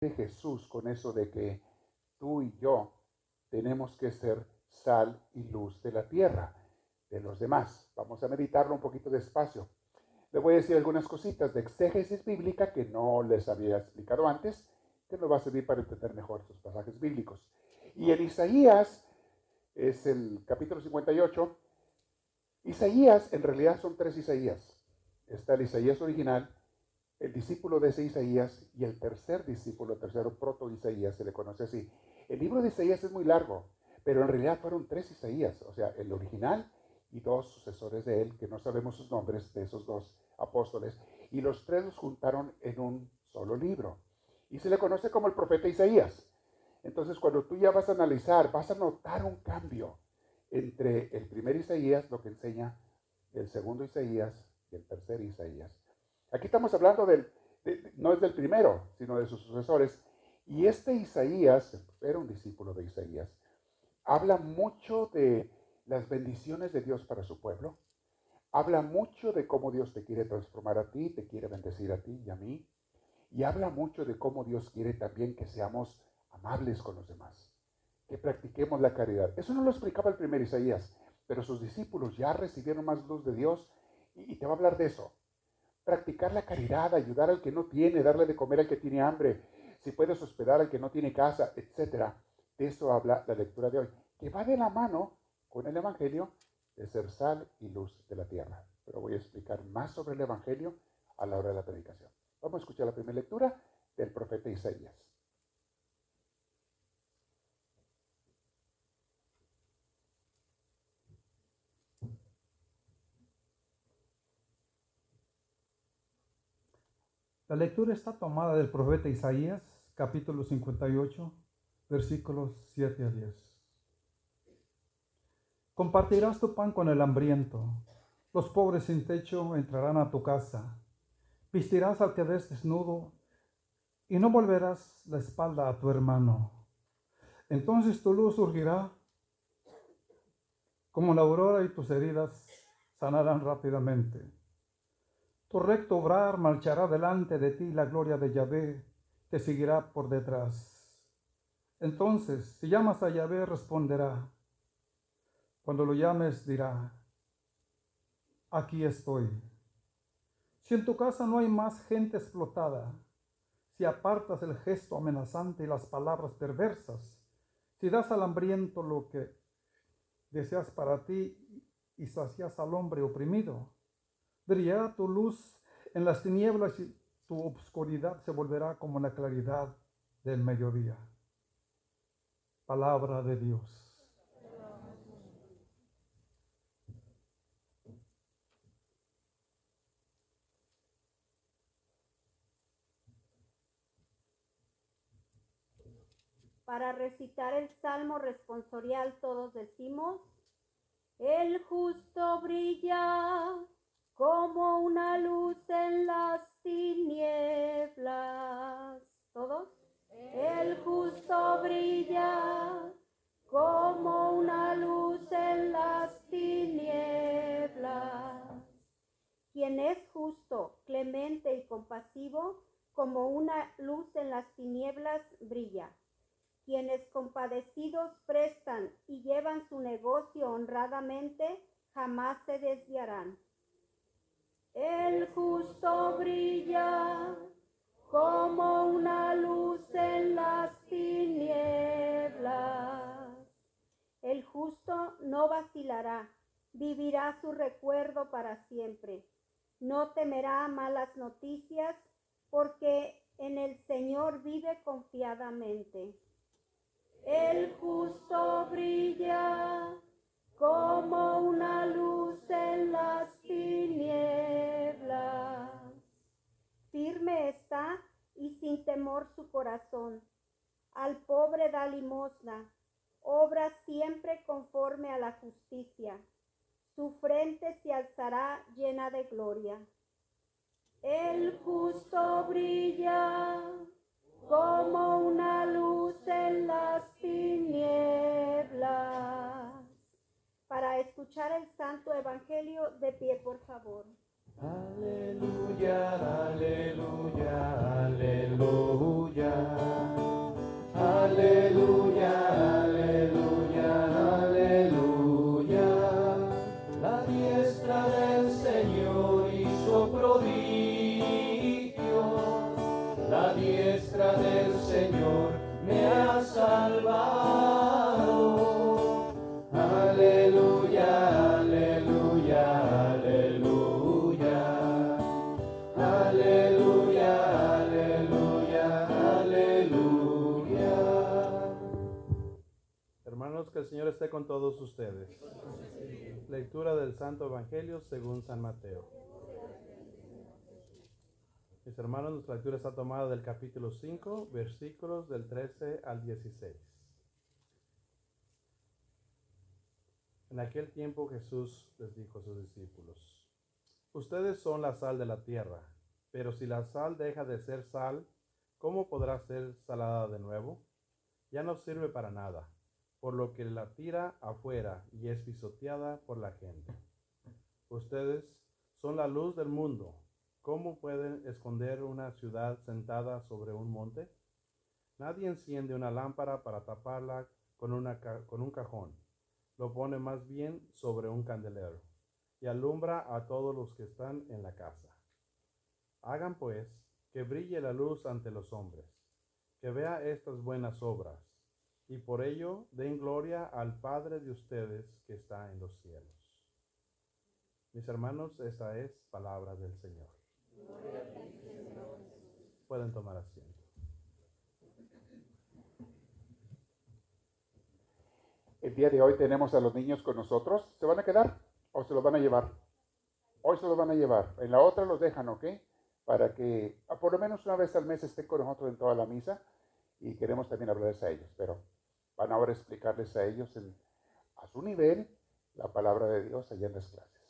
de Jesús con eso de que tú y yo tenemos que ser sal y luz de la tierra, de los demás. Vamos a meditarlo un poquito despacio. Le voy a decir algunas cositas de exégesis bíblica que no les había explicado antes, que nos va a servir para entender mejor estos pasajes bíblicos. Y en Isaías, es el capítulo 58, Isaías, en realidad son tres Isaías. Está el Isaías original, el discípulo de ese Isaías y el tercer discípulo, el tercero proto Isaías, se le conoce así. El libro de Isaías es muy largo, pero en realidad fueron tres Isaías, o sea, el original y dos sucesores de él, que no sabemos sus nombres de esos dos apóstoles, y los tres los juntaron en un solo libro. Y se le conoce como el profeta Isaías. Entonces, cuando tú ya vas a analizar, vas a notar un cambio entre el primer Isaías, lo que enseña el segundo Isaías y el tercer Isaías. Aquí estamos hablando del, no es del primero, sino de sus sucesores, y este Isaías, era un discípulo de Isaías, habla mucho de las bendiciones de Dios para su pueblo. Habla mucho de cómo Dios te quiere transformar a ti, te quiere bendecir a ti y a mí. Y habla mucho de cómo Dios quiere también que seamos amables con los demás, que practiquemos la caridad. Eso no lo explicaba el primer Isaías, pero sus discípulos ya recibieron más luz de Dios y, te va a hablar de eso. Practicar la caridad, ayudar al que no tiene, darle de comer al que tiene hambre, si puedes hospedar al que no tiene casa, etc. De eso habla la lectura de hoy, que va de la mano con el Evangelio de ser sal y luz de la tierra. Pero voy a explicar más sobre el Evangelio a la hora de la predicación. Vamos a escuchar la primera lectura del profeta Isaías. La lectura está tomada del profeta Isaías, capítulo 58, versículos 7 a 10. Compartirás tu pan con el hambriento. Los pobres sin techo entrarán a tu casa. Vestirás al que ves desnudo y no volverás la espalda a tu hermano. Entonces tu luz surgirá como la aurora y tus heridas sanarán rápidamente. Tu recto obrar marchará delante de ti, la gloria de Yahvé te seguirá por detrás. Entonces, si llamas a Yahvé, responderá. Cuando lo llames, dirá, aquí estoy. Si en tu casa no hay más gente explotada, si apartas el gesto amenazante y las palabras perversas, si das al hambriento lo que deseas para ti y sacias al hombre oprimido, Brillará tu luz en las tinieblas y tu obscuridad se volverá como la claridad del mediodía. Palabra de Dios. Para recitar el salmo responsorial todos decimos, el justo brilla como una luz en las tinieblas. ¿Todos? El justo brilla como una luz en las tinieblas. Quien es justo, clemente y compasivo, como una luz en las tinieblas brilla. Quienes compadecidos prestan y llevan su negocio honradamente, jamás se desviarán. El justo brilla como una luz en las tinieblas. El justo no vacilará, vivirá su recuerdo para siempre. No temerá malas noticias, porque en el Señor vive confiadamente. El justo brilla como una luz en las tinieblas. Firme está y sin temor su corazón. Al pobre da limosna, obra siempre conforme a la justicia. Su frente se alzará llena de gloria. El justo brilla como una luz en las tinieblas para escuchar el santo evangelio de pie, por favor. Aleluya, aleluya, aleluya. Aleluya. El Señor esté con todos ustedes. Lectura del Santo Evangelio según San Mateo. Mis hermanos, nuestra lectura está tomada del capítulo 5, versículos del 13 al 16. En aquel tiempo Jesús les dijo a sus discípulos, Ustedes son la sal de la tierra, pero si la sal deja de ser sal, ¿cómo podrá ser salada de nuevo? Ya no sirve para nada, por lo que la tira afuera y es pisoteada por la gente. Ustedes son la luz del mundo. ¿Cómo pueden esconder una ciudad sentada sobre un monte? Nadie enciende una lámpara para taparla con, con un cajón. Lo pone más bien sobre un candelero y alumbra a todos los que están en la casa. Hagan pues que brille la luz ante los hombres, que vea estas buenas obras, y por ello den gloria al Padre de ustedes que está en los cielos. Mis hermanos, esta es palabra del Señor. Pueden tomar asiento. El día de hoy tenemos a los niños con nosotros. ¿Se van a quedar o se los van a llevar? Hoy se los van a llevar. En la otra los dejan, ¿ok? Para que por lo menos una vez al mes estén con nosotros en toda la misa y queremos también hablarles a ellos. Pero van ahora a explicarles a ellos a su nivel la palabra de Dios allá en las clases.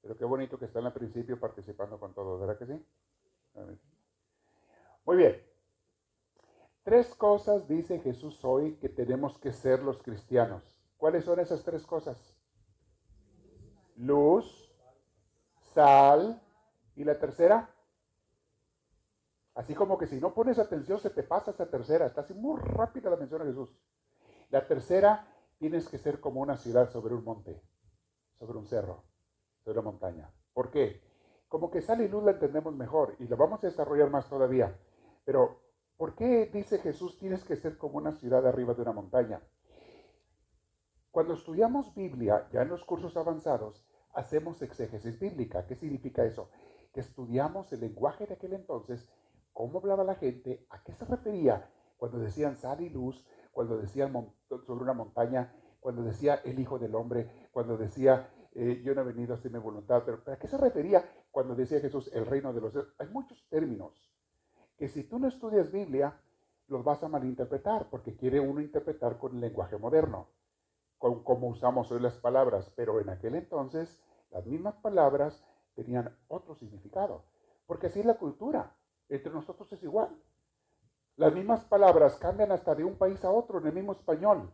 Pero qué bonito que están al principio participando con todos, ¿verdad que sí? Muy bien. Tres cosas dice Jesús hoy que tenemos que ser los cristianos. ¿Cuáles son esas tres cosas? Luz, sal y la tercera. Así como que si no pones atención se te pasa esa tercera. Está así muy rápida la mención a Jesús. La tercera, tienes que ser como una ciudad sobre un monte, sobre un cerro, sobre una montaña. ¿Por qué? Como que sal y luz la entendemos mejor y la vamos a desarrollar más todavía. Pero ¿Por qué dice Jesús tienes que ser como una ciudad arriba de una montaña? Cuando estudiamos Biblia, ya en los cursos avanzados, hacemos exégesis bíblica. ¿Qué significa eso? Que estudiamos el lenguaje de aquel entonces, cómo hablaba la gente, a qué se refería cuando decían sal y luz, cuando decían sobre una montaña, cuando decía el Hijo del Hombre, cuando decía eh, yo no he venido a hacer mi voluntad, pero ¿a qué se refería cuando decía Jesús el reino de los cielos? Hay muchos términos que si tú no estudias Biblia, los vas a malinterpretar, porque quiere uno interpretar con el lenguaje moderno, con cómo usamos hoy las palabras, pero en aquel entonces las mismas palabras tenían otro significado, porque así es la cultura, entre nosotros es igual. Las mismas palabras cambian hasta de un país a otro en el mismo español.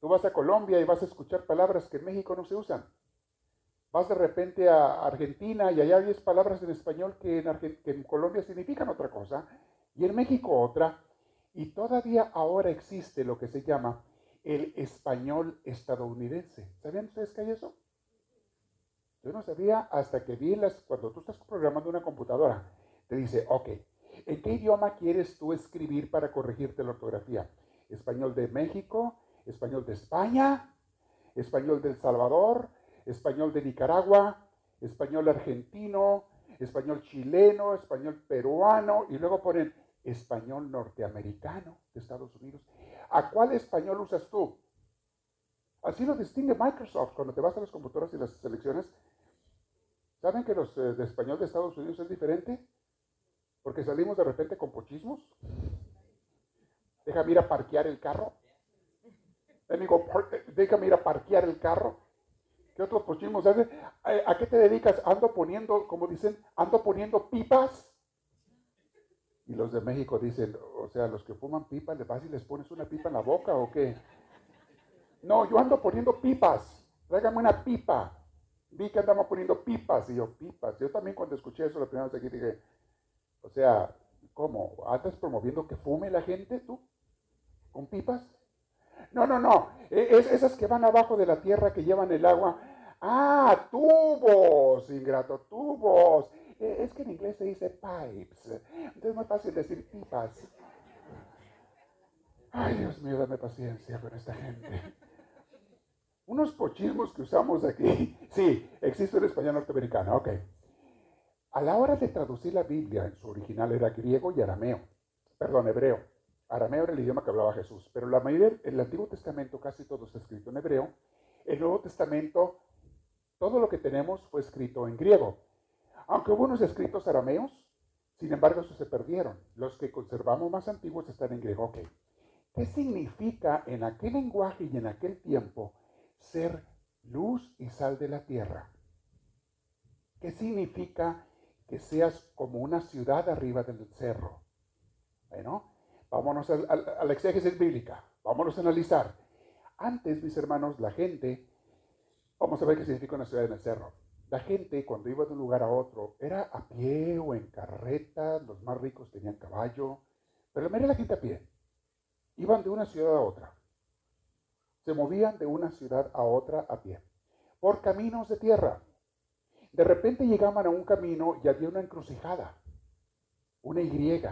Tú vas a Colombia y vas a escuchar palabras que en México no se usan. Vas de repente a Argentina y allá hay palabras en español que en, que en Colombia significan otra cosa y en México otra. Y todavía ahora existe lo que se llama el español estadounidense. ¿Sabían ustedes que hay eso? Yo no sabía hasta que vi las, cuando tú estás programando una computadora, te dice, ok, ¿en qué idioma quieres tú escribir para corregirte la ortografía? ¿Español de México? ¿Español de España? ¿Español de El Salvador? español de Nicaragua, español argentino, español chileno, español peruano y luego ponen español norteamericano de Estados Unidos. ¿A cuál español usas tú? Así lo distingue Microsoft cuando te vas a las computadoras y las selecciones. ¿Saben que los eh, de español de Estados Unidos es diferente? Porque salimos de repente con pochismos. Déjame ir a parquear el carro. Déjame ir a parquear el carro. ¿Qué otros pochismos hace? ¿A qué te dedicas? Ando poniendo, como dicen, ando poniendo pipas. Y los de México dicen, o sea, los que fuman pipas, ¿le vas y les pones una pipa en la boca o qué? No, yo ando poniendo pipas. Tráigame una pipa. Vi que andamos poniendo pipas. Y yo, pipas. Yo también cuando escuché eso la primera vez aquí dije, o sea, ¿cómo? ¿Andas promoviendo que fume la gente tú? ¿Con pipas? No, no, no. E, es, esas que van abajo de la tierra que llevan el agua Ah, tubos, ingrato, tubos. Eh, Es que en inglés se dice pipes. Entonces es más fácil decir pipas. Ay, Dios mío, dame paciencia con esta gente. Unos pochismos que usamos aquí. Sí, existe en español norteamericano, ok. A la hora de traducir la Biblia, en su original era griego y arameo. Perdón, hebreo. Arameo era el idioma que hablaba Jesús. Pero la mayoría, el Antiguo Testamento casi todo está escrito en hebreo. El Nuevo Testamento, todo lo que tenemos fue escrito en griego. Aunque hubo unos escritos arameos, sin embargo, esos se perdieron. Los que conservamos más antiguos están en griego. ¿Qué significa en aquel lenguaje y en aquel tiempo ser luz y sal de la tierra? ¿Qué significa que seas como una ciudad arriba del cerro? Bueno, vámonos al- al- a la exégesis bíblica. Vámonos a analizar. Antes, mis hermanos, la gente, vamos a ver qué significa una ciudad en el cerro. La gente, cuando iba de un lugar a otro, era a pie o en carreta. Los más ricos tenían caballo. Pero la mayoría de la gente a pie. Iban de una ciudad a otra. Se movían de una ciudad a otra a pie. Por caminos de tierra. De repente llegaban a un camino y había una encrucijada. Una Y.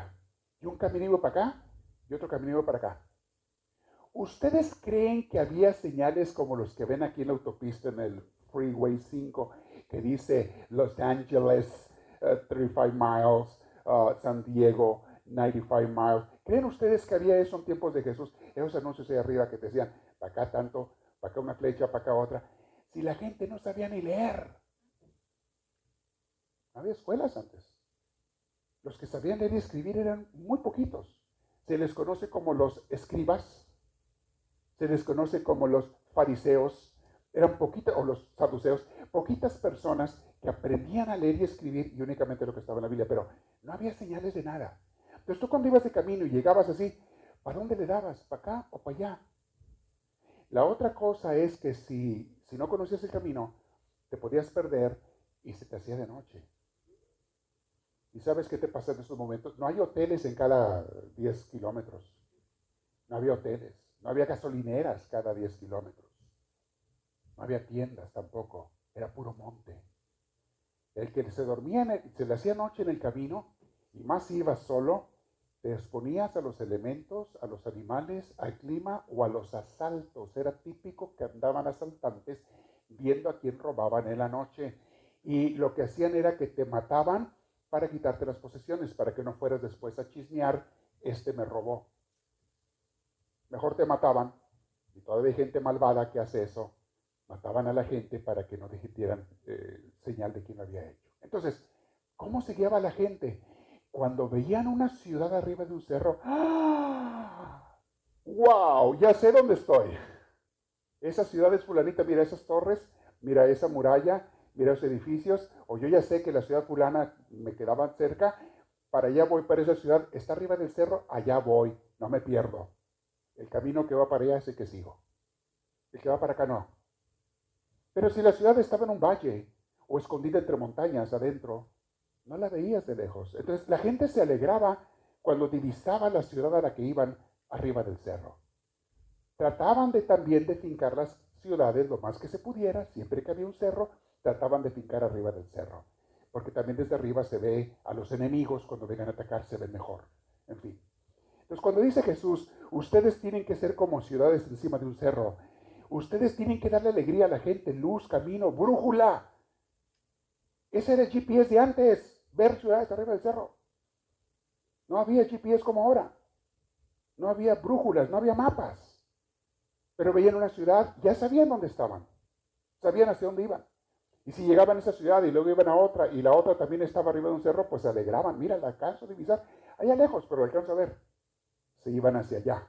Y un camino iba para acá y otro camino iba para acá. ¿Ustedes creen que había señales como los que ven aquí en la autopista en el Freeway 5 que dice Los Angeles eh, 35 miles, uh, San Diego 95 miles? ¿Creen ustedes que había eso en tiempos de Jesús? Esos anuncios ahí arriba que te decían, para acá tanto, para acá una flecha, para acá otra. Si la gente no sabía ni leer. No había escuelas antes. Los que sabían leer y escribir eran muy poquitos. Se les conoce como los escribas, se les conoce como los fariseos, eran poquitas, o los saduceos, poquitas personas que aprendían a leer y escribir y únicamente lo que estaba en la Biblia, pero no había señales de nada. Entonces tú cuando ibas de camino y llegabas así, ¿para dónde le dabas? ¿Para acá o para allá? La otra cosa es que si, si no conocías el camino, te podías perder y se te hacía de noche. ¿Y sabes qué te pasa en esos momentos? No hay hoteles en cada 10 kilómetros. No había hoteles. No había gasolineras cada 10 kilómetros. No había tiendas tampoco. Era puro monte. El que se dormía, en el- se le hacía noche en el camino, y más ibas solo, te exponías a los elementos, a los animales, al clima o a los asaltos. Era típico que andaban asaltantes viendo a quién robaban en la noche. Y lo que hacían era que te mataban para quitarte las posesiones, para que no fueras después a chismear, este me robó. Mejor te mataban, y todavía hay gente malvada que hace eso, mataban a la gente para que no dieran eh, señal de quién lo había hecho. Entonces, ¿cómo se guiaba la gente? Cuando veían una ciudad arriba de un cerro, ¡ah! ¡Wow! Ya sé dónde estoy. Esa ciudad es fulanita, mira esas torres, mira esa muralla, mira esos edificios, o yo ya sé que la ciudad fulana me quedaba cerca, para allá voy, para esa ciudad, está arriba del cerro, allá voy, no me pierdo. El camino que va para allá es el que sigo. El que va para acá no. Pero si la ciudad estaba en un valle o escondida entre montañas adentro, no la veías de lejos. Entonces la gente se alegraba cuando divisaba la ciudad a la que iban arriba del cerro. Trataban de también de fincar las ciudades lo más que se pudiera, siempre que había un cerro, trataban de fincar arriba del cerro, porque también desde arriba se ve a los enemigos cuando vengan a atacar, se ven mejor. En fin. Entonces cuando dice Jesús, ustedes tienen que ser como ciudades encima de un cerro, ustedes tienen que darle alegría a la gente, luz, camino, brújula. Ese era el GPS de antes, ver ciudades arriba del cerro. No había GPS como ahora. No había brújulas, no había mapas. Pero veían una ciudad, ya sabían dónde estaban. Sabían hacia dónde iban. Y si llegaban a esa ciudad y luego iban a otra y la otra también estaba arriba de un cerro, pues se alegraban. Mira, la alcanzo a divisar. Allá lejos, pero alcanzo a ver. Se iban hacia allá.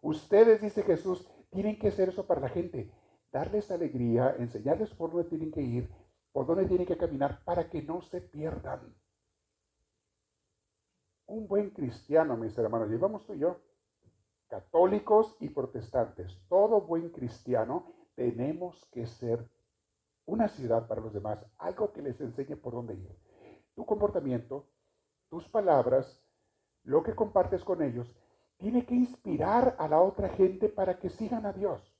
Ustedes, dice Jesús, tienen que hacer eso para la gente. Darles alegría, enseñarles por dónde tienen que ir, por dónde tienen que caminar para que no se pierdan. Un buen cristiano, mis hermanos, llevamos tú y yo, católicos y protestantes, todo buen cristiano tenemos que ser una ciudad para los demás, algo que les enseñe por dónde ir. Tu comportamiento, tus palabras, lo que compartes con ellos, tiene que inspirar a la otra gente para que sigan a Dios.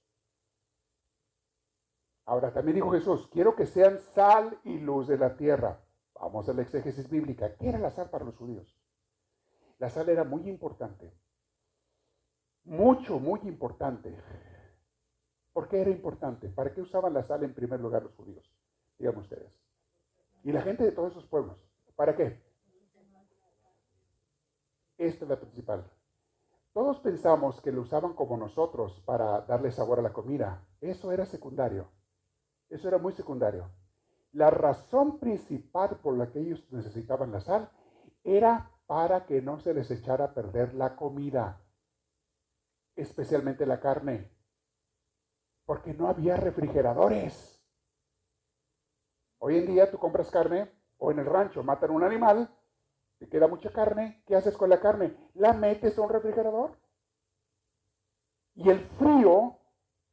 Ahora también dijo Jesús, quiero que sean sal y luz de la tierra. Vamos a la exégesis bíblica. ¿Qué era la sal para los judíos? La sal era muy importante. Mucho, muy importante. ¿Por qué era importante? ¿Para qué usaban la sal en primer lugar los judíos? Díganme ustedes. Y la gente de todos esos pueblos. ¿Para qué? Esta es la principal. Todos pensamos que lo usaban como nosotros para darle sabor a la comida. Eso era secundario. Eso era muy secundario. La razón principal por la que ellos necesitaban la sal era para que no se les echara a perder la comida, especialmente la carne, porque no había refrigeradores. Hoy en día tú compras carne o en el rancho matan un animal te queda mucha carne, ¿qué haces con la carne? La metes a un refrigerador. Y el frío,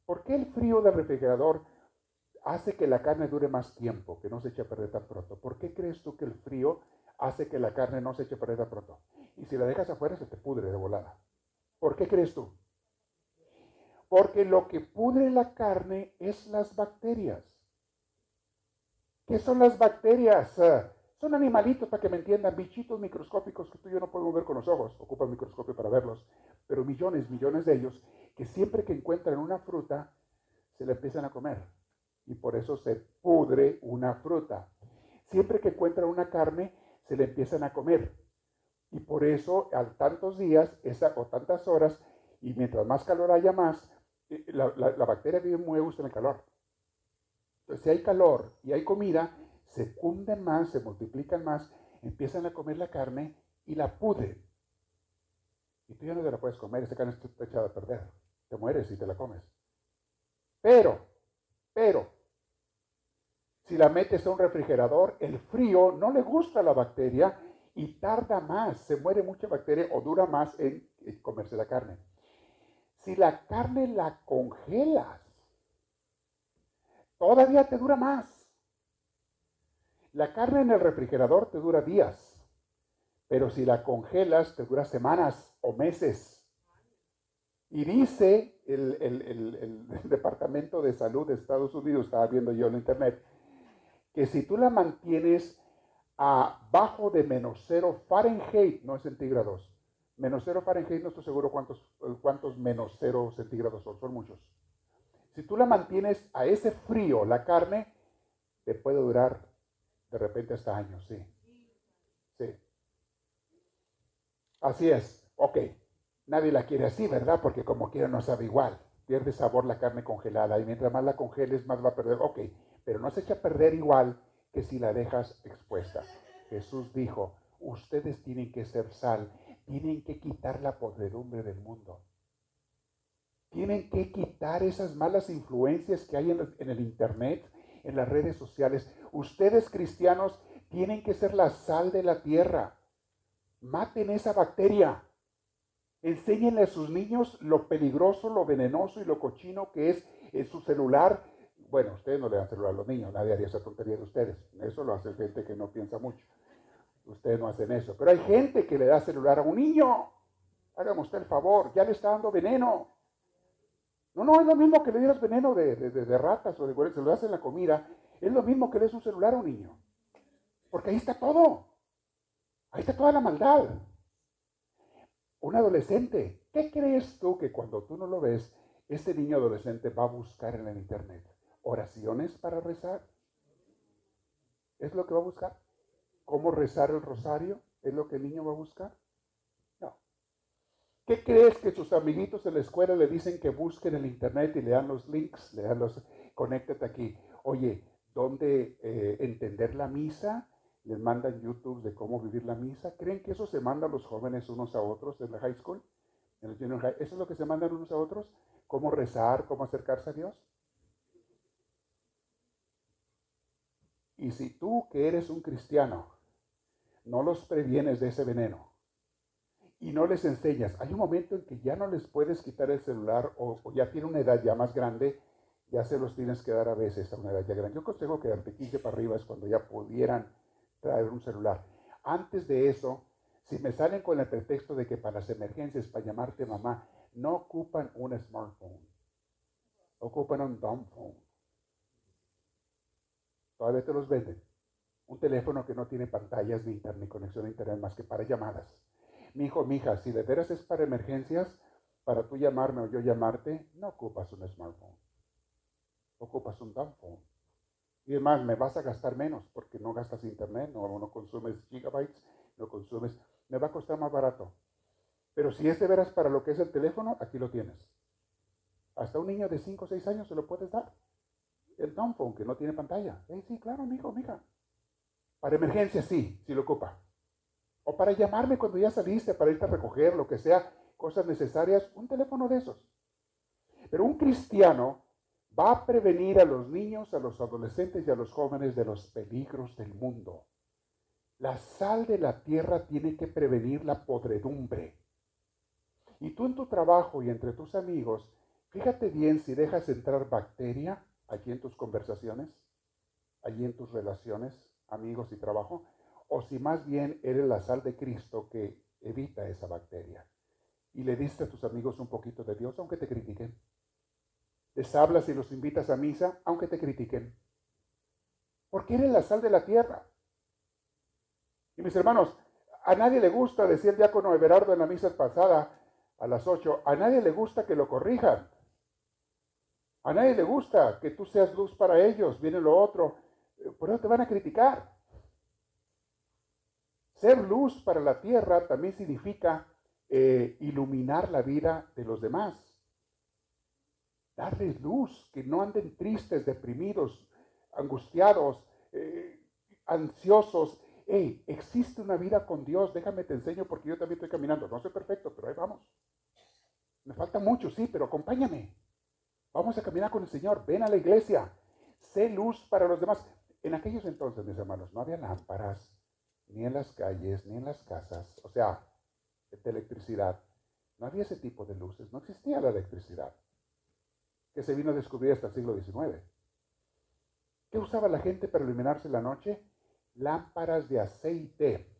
¿por qué el frío del refrigerador hace que la carne dure más tiempo, que no se eche a perder tan pronto? ¿Por qué crees tú que el frío hace que la carne no se eche a perder tan pronto? Y si la dejas afuera se te pudre de volada. ¿Por qué crees tú? Porque lo que pudre la carne es las bacterias. ¿Qué son las bacterias? Son animalitos, para que me entiendan, bichitos microscópicos que tú y yo no podemos ver con los ojos, ocupan microscopio para verlos, pero millones, millones de ellos, que siempre que encuentran una fruta, se la empiezan a comer. Y por eso se pudre una fruta. Siempre que encuentran una carne, se la empiezan a comer. Y por eso, a tantos días esa, o tantas horas, y mientras más calor haya más, la, la bacteria vive muy a en el calor. Entonces, si hay calor y hay comida, se cunden más, se multiplican más, empiezan a comer la carne y la pudren. Y tú ya no te la puedes comer, esa carne está echada a perder. Te mueres y te la comes. Pero, pero, si la metes a un refrigerador, el frío no le gusta a la bacteria y tarda más, se muere mucha bacteria o dura más en comerse la carne. Si la carne la congelas, todavía te dura más. La carne en el refrigerador te dura días, pero si la congelas te dura semanas o meses. Y dice el, Departamento de Salud de Estados Unidos, estaba viendo yo en internet, que si tú la mantienes abajo de menos cero Fahrenheit, no es centígrados, menos cero Fahrenheit, no estoy seguro cuántos, cuántos menos cero centígrados son, son muchos. Si tú la mantienes a ese frío, la carne te puede durar de repente hasta años, sí. Sí. Así es. Ok. Nadie la quiere así, ¿verdad? Porque como quiera no sabe igual. Pierde sabor la carne congelada y mientras más la congeles, más va a perder. Ok. Pero no se echa a perder igual que si la dejas expuesta. Jesús dijo, ustedes tienen que ser sal, tienen que quitar la podredumbre del mundo. Tienen que quitar esas malas influencias que hay en, el Internet, en las redes sociales. Ustedes cristianos tienen que ser la sal de la tierra. Maten esa bacteria. Enséñenle a sus niños lo peligroso, lo venenoso y lo cochino que es en su celular. Bueno, ustedes no le dan celular a los niños, nadie haría esa tontería de ustedes. Eso lo hace gente que no piensa mucho. Ustedes no hacen eso. Pero hay gente que le da celular a un niño. Hágame usted el favor, ya le está dando veneno. No, no, es lo mismo que le dieras veneno de, de, ratas o de se lo das en la comida. Es lo mismo que le des un celular a un niño. Porque ahí está todo. Ahí está toda la maldad. Un adolescente, ¿qué crees tú que cuando tú no lo ves, ese niño adolescente va a buscar en el internet? ¿Oraciones para rezar? ¿Es lo que va a buscar? ¿Cómo rezar el rosario? ¿Es lo que el niño va a buscar? ¿Qué crees que sus amiguitos en la escuela le dicen que busquen en el internet y le dan los links, le dan los, conéctate aquí? Oye, ¿dónde eh, entender la misa? Les mandan YouTube de cómo vivir la misa. ¿Creen que eso se manda a los jóvenes unos a otros en la high school? En el junior high? ¿Eso es lo que se mandan unos a otros? ¿Cómo rezar? ¿Cómo acercarse a Dios? Y si tú que eres un cristiano no los previenes de ese veneno, y no les enseñas. Hay un momento en que ya no les puedes quitar el celular o, ya tiene una edad ya más grande, ya se los tienes que dar a veces a una edad ya grande. Yo aconsejo que de 15 para arriba es cuando ya pudieran traer un celular. Antes de eso, si me salen con el pretexto de que para las emergencias, para llamarte mamá, no ocupan un smartphone, ocupan un dumb phone. Todavía te los venden. Un teléfono que no tiene pantallas ni, internet, ni conexión a internet más que para llamadas. Mi hijo, mi hija, si de veras es para emergencias, para tú llamarme o yo llamarte, no ocupas un smartphone. Ocupas un phone. Y además, me vas a gastar menos porque no gastas internet, no, no consumes gigabytes, no consumes. Me va a costar más barato. Pero si es de veras para lo que es el teléfono, aquí lo tienes. Hasta un niño de 5 o 6 años se lo puedes dar. El phone que no tiene pantalla. Eh, sí, claro, amigo, amiga. Para emergencia, sí, sí lo ocupa. O para llamarme cuando ya saliste, para irte a recoger, lo que sea, cosas necesarias, un teléfono de esos. Pero un cristiano va a prevenir a los niños, a los adolescentes y a los jóvenes de los peligros del mundo. La sal de la tierra tiene que prevenir la podredumbre. Y tú en tu trabajo y entre tus amigos, fíjate bien si dejas entrar bacteria aquí en tus conversaciones, allí en tus relaciones, amigos y trabajo, o si más bien eres la sal de Cristo que evita esa bacteria. Y le diste a tus amigos un poquito de Dios, aunque te critiquen. Les hablas y los invitas a misa, aunque te critiquen. Porque eres la sal de la tierra. Y mis hermanos, a nadie le gusta, decía el diácono Everardo en la misa pasada, a las 8, a nadie le gusta que lo corrijan. A nadie le gusta que tú seas luz para ellos, viene lo otro. Por eso te van a criticar. Ser luz para la tierra también significa eh, iluminar la vida de los demás. Darles luz, que no anden tristes, deprimidos, angustiados, eh, ansiosos. Hey, existe una vida con Dios, déjame te enseño porque yo también estoy caminando. No soy perfecto, pero ahí vamos. Me falta mucho, sí, pero acompáñame. Vamos a caminar con el Señor. Ven a la iglesia. Sé luz para los demás. En aquellos entonces, mis hermanos, no había lámparas, ni en las calles, ni en las casas. O sea, de electricidad. No había ese tipo de luces. No existía la electricidad. Que se vino a descubrir hasta el siglo XIX. ¿Qué usaba la gente para iluminarse la noche? Lámparas de aceite.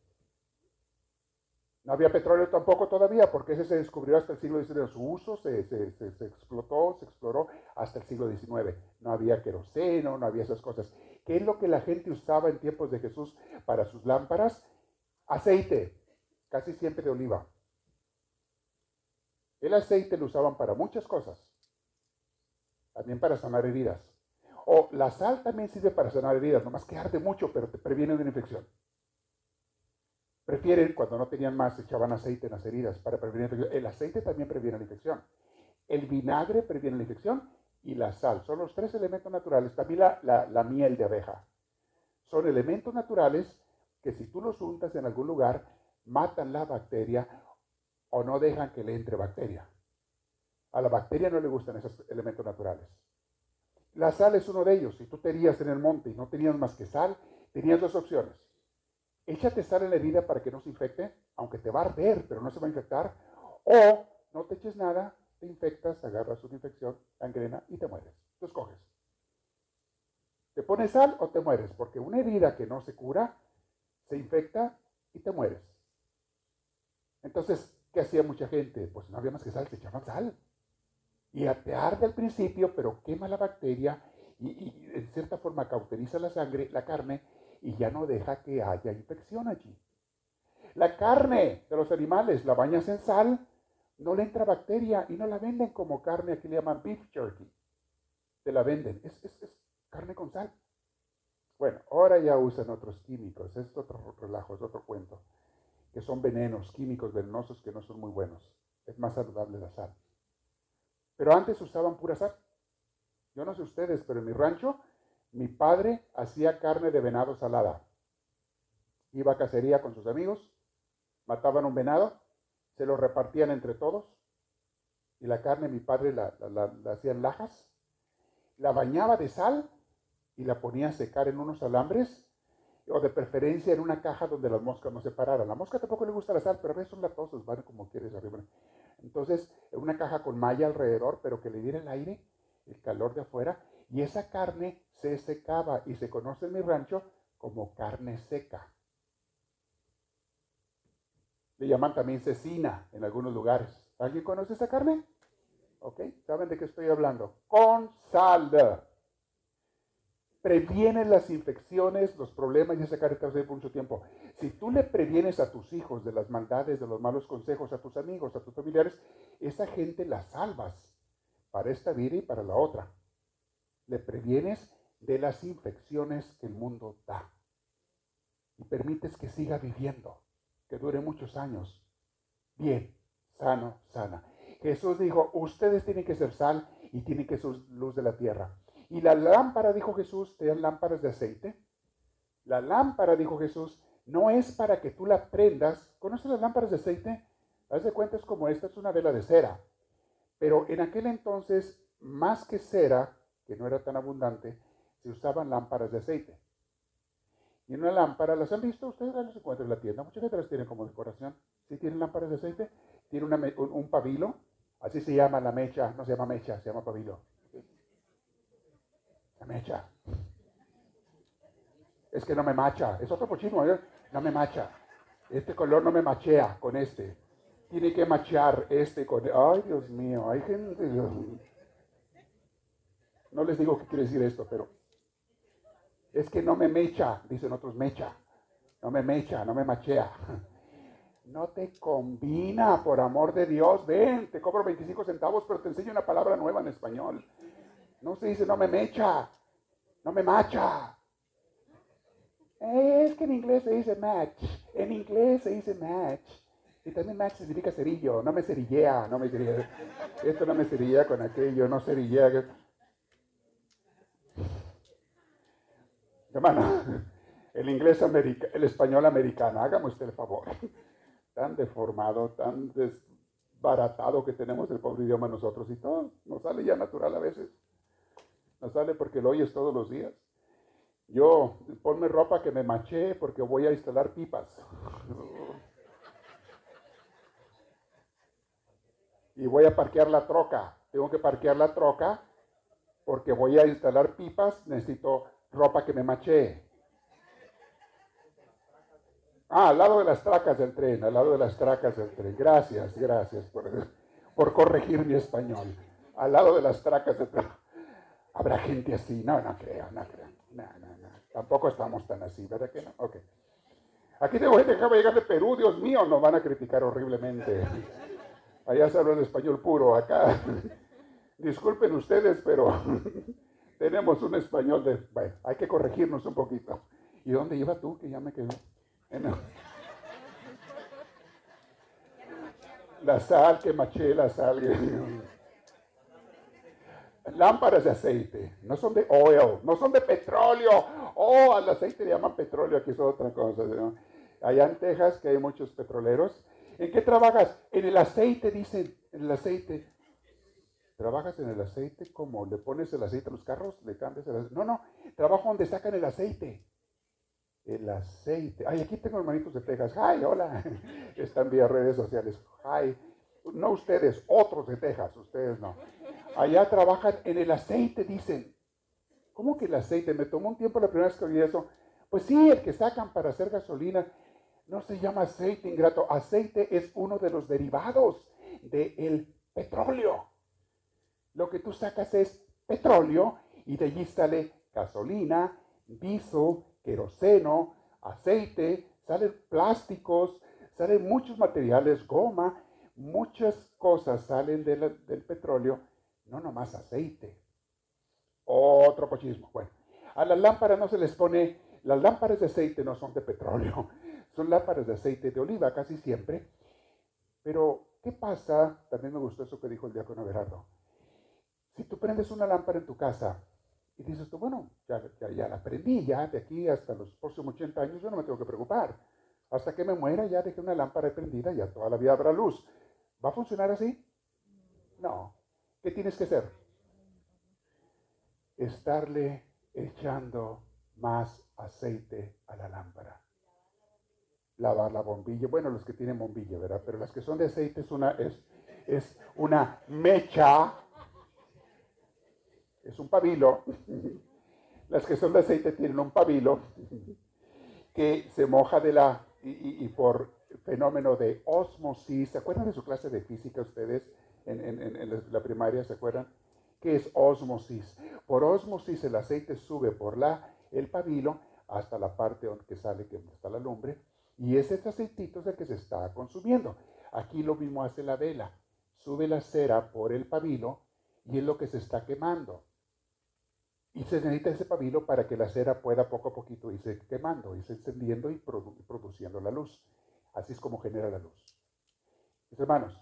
No había petróleo tampoco todavía, porque ese se descubrió hasta el siglo XIX. Su uso se, explotó, se exploró hasta el siglo XIX. No había queroseno, no había esas cosas. ¿Qué es lo que la gente usaba en tiempos de Jesús para sus lámparas? Aceite, casi siempre de oliva. El aceite lo usaban para muchas cosas. También para sanar heridas. O la sal también sirve para sanar heridas, nomás que arde mucho, pero te previene de una infección. Prefieren, cuando no tenían más, echaban aceite en las heridas para prevenir la. El aceite también previene la infección. El vinagre previene la infección y la sal. Son los tres elementos naturales. También la, la miel de abeja. Son elementos naturales que si tú los untas en algún lugar, matan la bacteria o no dejan que le entre bacteria. A la bacteria no le gustan esos elementos naturales. La sal es uno de ellos. Si tú te irías en el monte y no tenías más que sal, tenías dos opciones échate sal en la herida para que no se infecte, aunque te va a arder, pero no se va a infectar, o no te eches nada, te infectas, agarras una infección, gangrena y te mueres. Tú escoges. ¿Te pones sal o te mueres? Porque una herida que no se cura, se infecta y te mueres. Entonces, ¿qué hacía mucha gente? Pues no había más que sal, se echaban sal. Y te arde al principio, pero quema la bacteria y, y en cierta forma cauteriza la sangre, la carne, y ya no deja que haya infección allí. La carne de los animales la bañas en sal, no le entra bacteria y no la venden como carne, aquí le llaman beef jerky. Te la venden, es, carne con sal. Bueno, ahora ya usan otros químicos, es otro relajo, es otro cuento, que son venenos, químicos venenosos que no son muy buenos. Es más saludable la sal. Pero antes usaban pura sal. Yo no sé ustedes, pero en mi rancho mi padre hacía carne de venado salada. Iba a cacería con sus amigos, mataban un venado, se lo repartían entre todos y la carne mi padre la, hacía en lajas, la bañaba de sal y la ponía a secar en unos alambres o de preferencia en una caja donde las moscas no se pararan. La mosca tampoco le gusta la sal, pero a veces son latosos, van como quieres arriba. Entonces, en una caja con malla alrededor, pero que le diera el aire, el calor de afuera, y esa carne se secaba y se conoce en mi rancho como carne seca. Le llaman también cecina en algunos lugares. ¿Alguien conoce esa carne? ¿Ok? ¿Saben de qué estoy hablando? Con sal. previenes las infecciones, los problemas, y esa carta por mucho tiempo. Si tú le previenes a tus hijos de las maldades, de los malos consejos, a tus amigos, a tus familiares, esa gente la salvas para esta vida y para la otra. Le previenes de las infecciones que el mundo da. Y permites que siga viviendo, que dure muchos años. Bien, sano, sana. Jesús dijo, ustedes tienen que ser sal y tienen que ser luz de la tierra. Y la lámpara, dijo Jesús, te dan lámparas de aceite. La lámpara, dijo Jesús, no es para que tú la prendas. ¿Conoces las lámparas de aceite? Haz de cuenta es como esta, es una vela de cera. Pero en aquel entonces, más que cera, que no era tan abundante, se usaban lámparas de aceite. Y una lámpara, ¿las han visto ustedes? Las encuentran en la tienda. Muchas veces las tienen como decoración. ¿Sí tienen lámparas de aceite? Tiene un, un pabilo, así se llama la mecha, no se llama mecha, se llama pabilo mecha. Es que no me macha. Es otro pochino, ¿eh? No me macha. Este color no me machea con este. Tiene que machear este con... Ay, Dios mío, hay gente... No les digo qué quiere decir esto, pero... Es que no me mecha, dicen otros, mecha. No me mecha, no me machea. No te combina, por amor de Dios. Ven, te cobro 25 centavos, pero te enseño una palabra nueva en español. No se dice no me mecha, no me macha. Es que en inglés se dice match. En inglés se dice match. Y también match significa cerillo. No me cerillea, no me cerillea. Esto no me cerillea con aquello, no cerillea. Hermano, el inglés americano, el español americano, hágame usted el favor. Tan deformado, tan desbaratado que tenemos el pobre idioma nosotros y todo. Nos sale ya natural a veces. No sale porque lo oyes todos los días. Yo, ponme ropa que me maché porque voy a instalar pipas. Y voy a parquear la troca. Tengo que parquear la troca porque voy a instalar pipas. Necesito ropa que me maché. Ah, al lado de las tracas del tren, al lado de las tracas del tren. Gracias, gracias por, por corregir mi español. Al lado de las tracas del tren. Habrá gente así. No, no creo, no creo. No, no, no. Tampoco estamos tan así, ¿verdad que no? Ok. Aquí tengo gente que acaba de llegar de Perú, Dios mío, nos van a criticar horriblemente. Allá se habla el español puro, acá. Disculpen ustedes, pero tenemos un español de... Bueno, hay que corregirnos un poquito. ¿Y dónde iba tú? Que ya me quedé. La sal, que maché la sal lámparas de aceite, no son de oil, no son de petróleo. Oh, al aceite le llaman petróleo, aquí es otra cosa. Allá en Texas, que hay muchos petroleros. ¿En qué trabajas? En el aceite, dicen, en el aceite. ¿Trabajas en el aceite? ¿Cómo? ¿Le pones el aceite a los carros? ¿Le cambias el aceite? No, no, trabajo donde sacan el aceite. El aceite. Ay, aquí tengo hermanitos de Texas. Ay, hola. Están vía redes sociales. Ay, no ustedes, otros de Texas, ustedes no. Allá trabajan en el aceite, dicen. ¿Cómo que el aceite? Me tomó un tiempo la primera vez que oí eso. Pues sí, el que sacan para hacer gasolina no se llama aceite ingrato. Aceite es uno de los derivados del petróleo. Lo que tú sacas es petróleo y de allí sale gasolina, diésel, queroseno, aceite, salen plásticos, salen muchos materiales, goma, muchas cosas salen del petróleo no nomás aceite. Otro pochismo. Bueno, a las lámparas no se les pone, las lámparas de aceite no son de petróleo, son lámparas de aceite de oliva casi siempre. Pero, ¿qué pasa? También me gustó eso que dijo el diácono Berardo. Si tú prendes una lámpara en tu casa y dices tú, bueno, ya, ya, la prendí, ya de aquí hasta los próximos 80 años yo no me tengo que preocupar. Hasta que me muera ya dejé una lámpara prendida, ya toda la vida habrá luz. ¿Va a funcionar así? No, ¿Qué tienes que hacer? Estarle echando más aceite a la lámpara. Lavar la bombilla. Bueno, los que tienen bombilla, ¿verdad? Pero las que son de aceite es una, es, es una mecha. Es un pabilo. Las que son de aceite tienen un pabilo que se moja de la, y, por fenómeno de osmosis. ¿Se acuerdan de su clase de física ustedes? en, la primaria, ¿se acuerdan? ¿Qué es osmosis? Por osmosis el aceite sube por la, el pabilo hasta la parte donde sale, que está la lumbre, y ese aceitito es el que se está consumiendo. Aquí lo mismo hace la vela. Sube la cera por el pabilo y es lo que se está quemando. Y se necesita ese pabilo para que la cera pueda poco a poquito irse quemando, irse encendiendo y produciendo la luz. Así es como genera la luz. Mis hermanos,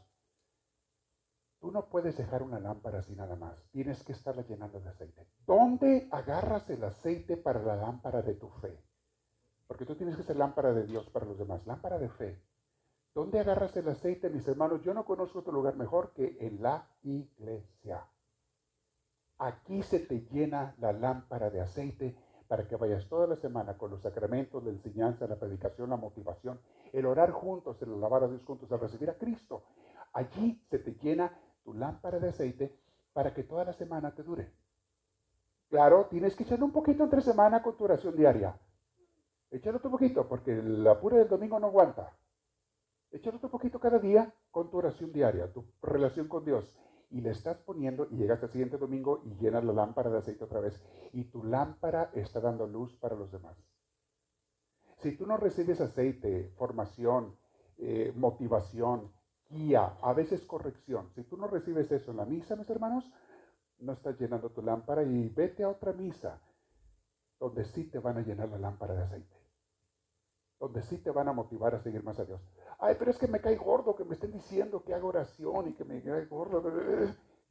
tú no puedes dejar una lámpara así nada más. Tienes que estarla llenando de aceite. ¿Dónde agarras el aceite para la lámpara de tu fe? Porque tú tienes que ser lámpara de Dios para los demás, lámpara de fe. ¿Dónde agarras el aceite, mis hermanos? Yo no conozco otro lugar mejor que en la iglesia. Aquí se te llena la lámpara de aceite para que vayas toda la semana con los sacramentos, la enseñanza, la predicación, la motivación, el orar juntos, el alabar a Dios juntos, el recibir a Cristo. Allí se te llena tu lámpara de aceite para que toda la semana te dure. Claro, tienes que echarle un poquito entre semana con tu oración diaria. Échale otro poquito, porque la pura del domingo no aguanta. Échale otro poquito cada día con tu oración diaria, tu relación con Dios y le estás poniendo y llegas al siguiente domingo y llenas la lámpara de aceite otra vez y tu lámpara está dando luz para los demás. Si tú no recibes aceite, formación, eh, motivación, guía, a veces corrección, si tú no recibes eso en la misa, mis hermanos, no estás llenando tu lámpara y vete a otra misa donde sí te van a llenar la lámpara de aceite, donde sí te van a motivar a seguir más a Dios. Ay, pero es que me cae gordo que me estén diciendo que hago oración y que me cae gordo.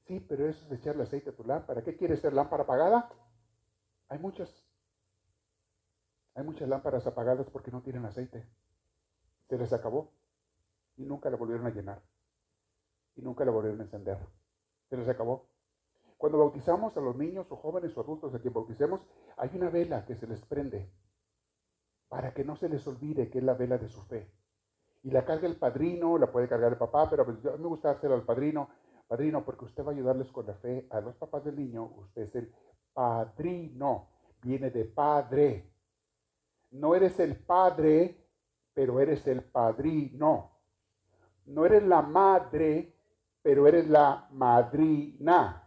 Sí, pero eso es echarle aceite a tu lámpara. ¿Qué quieres ser lámpara apagada? Hay muchas. Hay muchas lámparas apagadas porque no tienen aceite. Se les acabó y nunca la volvieron a llenar. Y nunca la volvieron a encender. Se les acabó. Cuando bautizamos a los niños o jóvenes o adultos a quien bauticemos, hay una vela que se les prende para que no se les olvide que es la vela de su fe y la carga el padrino, la puede cargar el papá, pero pues me gusta hacerlo al padrino, padrino, porque usted va a ayudarles con la fe a los papás del niño, usted es el padrino, viene de padre. No eres el padre, pero eres el padrino. No eres la madre, pero eres la madrina.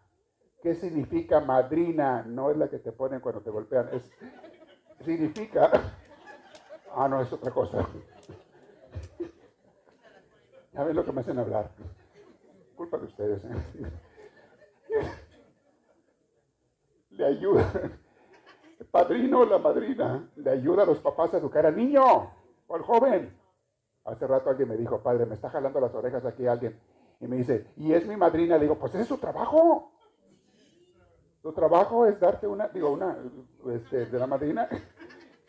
¿Qué significa madrina? No es la que te ponen cuando te golpean, es, significa... Ah, no, es otra cosa. Ya ven lo que me hacen hablar. Culpa de ustedes. ¿eh? Le ayuda. El padrino o la madrina le ayuda a los papás a educar al niño o al joven. Hace rato alguien me dijo, padre, me está jalando las orejas aquí alguien. Y me dice, ¿y es mi madrina? Le digo, pues ese es su trabajo. Tu trabajo es darte una, digo, una, este, de la madrina,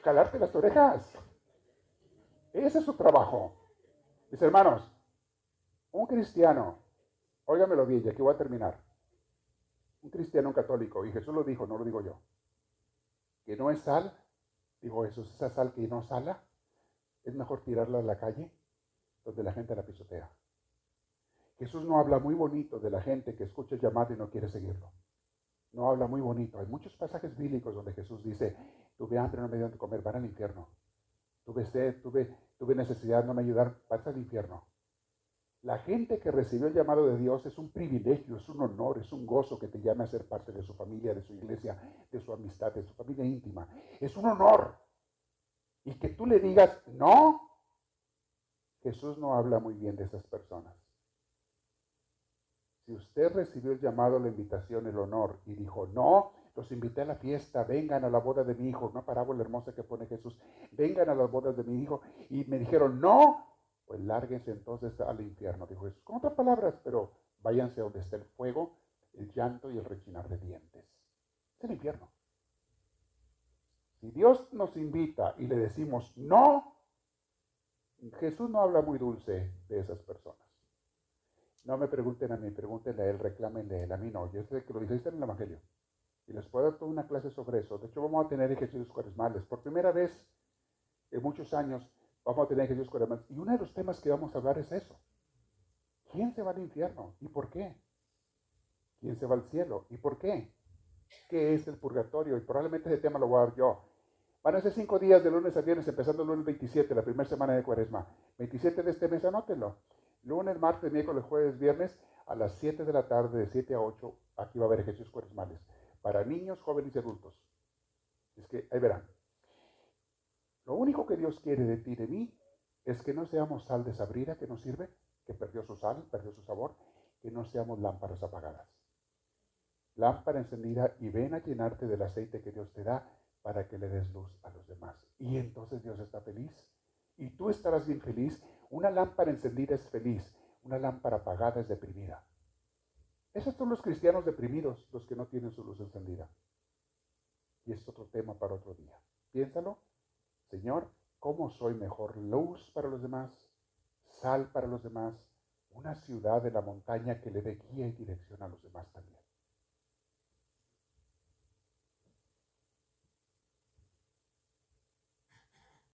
jalarte las orejas. Ese es su trabajo. Mis hermanos, un cristiano, óigamelo bien, y aquí voy a terminar. Un cristiano, un católico, y Jesús lo dijo, no lo digo yo, que no es sal, dijo Jesús, esa sal que no sala, es mejor tirarla a la calle donde la gente la pisotea. Jesús no habla muy bonito de la gente que escucha el llamado y no quiere seguirlo. No habla muy bonito. Hay muchos pasajes bíblicos donde Jesús dice, tuve hambre, no me dieron de comer, van al infierno. Tuve sed, tuve, tuve necesidad, no me ayudaron, vas al infierno. La gente que recibió el llamado de Dios es un privilegio, es un honor, es un gozo que te llame a ser parte de su familia, de su iglesia, de su amistad, de su familia íntima. Es un honor. Y que tú le digas, no, Jesús no habla muy bien de esas personas. Si usted recibió el llamado, la invitación, el honor y dijo, no, los invité a la fiesta, vengan a la boda de mi hijo, una parábola hermosa que pone Jesús, vengan a las bodas de mi hijo, y me dijeron, no, pues lárguense entonces al infierno, dijo Jesús. Con otras palabras, pero váyanse donde está el fuego, el llanto y el rechinar de dientes. Es el infierno. Si Dios nos invita y le decimos no, Jesús no habla muy dulce de esas personas. No me pregunten a mí, pregúntenle a él, reclámenle a él, a mí no. Yo sé que lo dice en el Evangelio. Y les puedo dar toda una clase sobre eso. De hecho, vamos a tener ejercicios cuaresmales. Por primera vez en muchos años Vamos a tener Jesús con Y uno de los temas que vamos a hablar es eso. ¿Quién se va al infierno y por qué? ¿Quién se va al cielo y por qué? ¿Qué es el purgatorio? Y probablemente ese tema lo voy a dar yo. Van a ser cinco días de lunes a viernes, empezando el lunes 27, la primera semana de cuaresma. 27 de este mes, anótenlo. Lunes, martes, miércoles, jueves, viernes. a las 7 de la tarde, de 7 a 8, aquí va a haber ejercicios cuaresmales para niños, jóvenes y adultos. Es que ahí verán. Lo único que Dios quiere de ti y de mí es que no seamos sal desabrida que no sirve, que perdió su sal, perdió su sabor, que no seamos lámparas apagadas. Lámpara encendida y ven a llenarte del aceite que Dios te da para que le des luz a los demás. Y entonces Dios está feliz. Y tú estarás bien feliz. Una lámpara encendida es feliz. Una lámpara apagada es deprimida. Esos son los cristianos deprimidos, los que no tienen su luz encendida. Y es otro tema para otro día. Piénsalo. Señor, ¿cómo soy mejor luz para los demás? Sal para los demás. Una ciudad de la montaña que le dé guía y dirección a los demás también.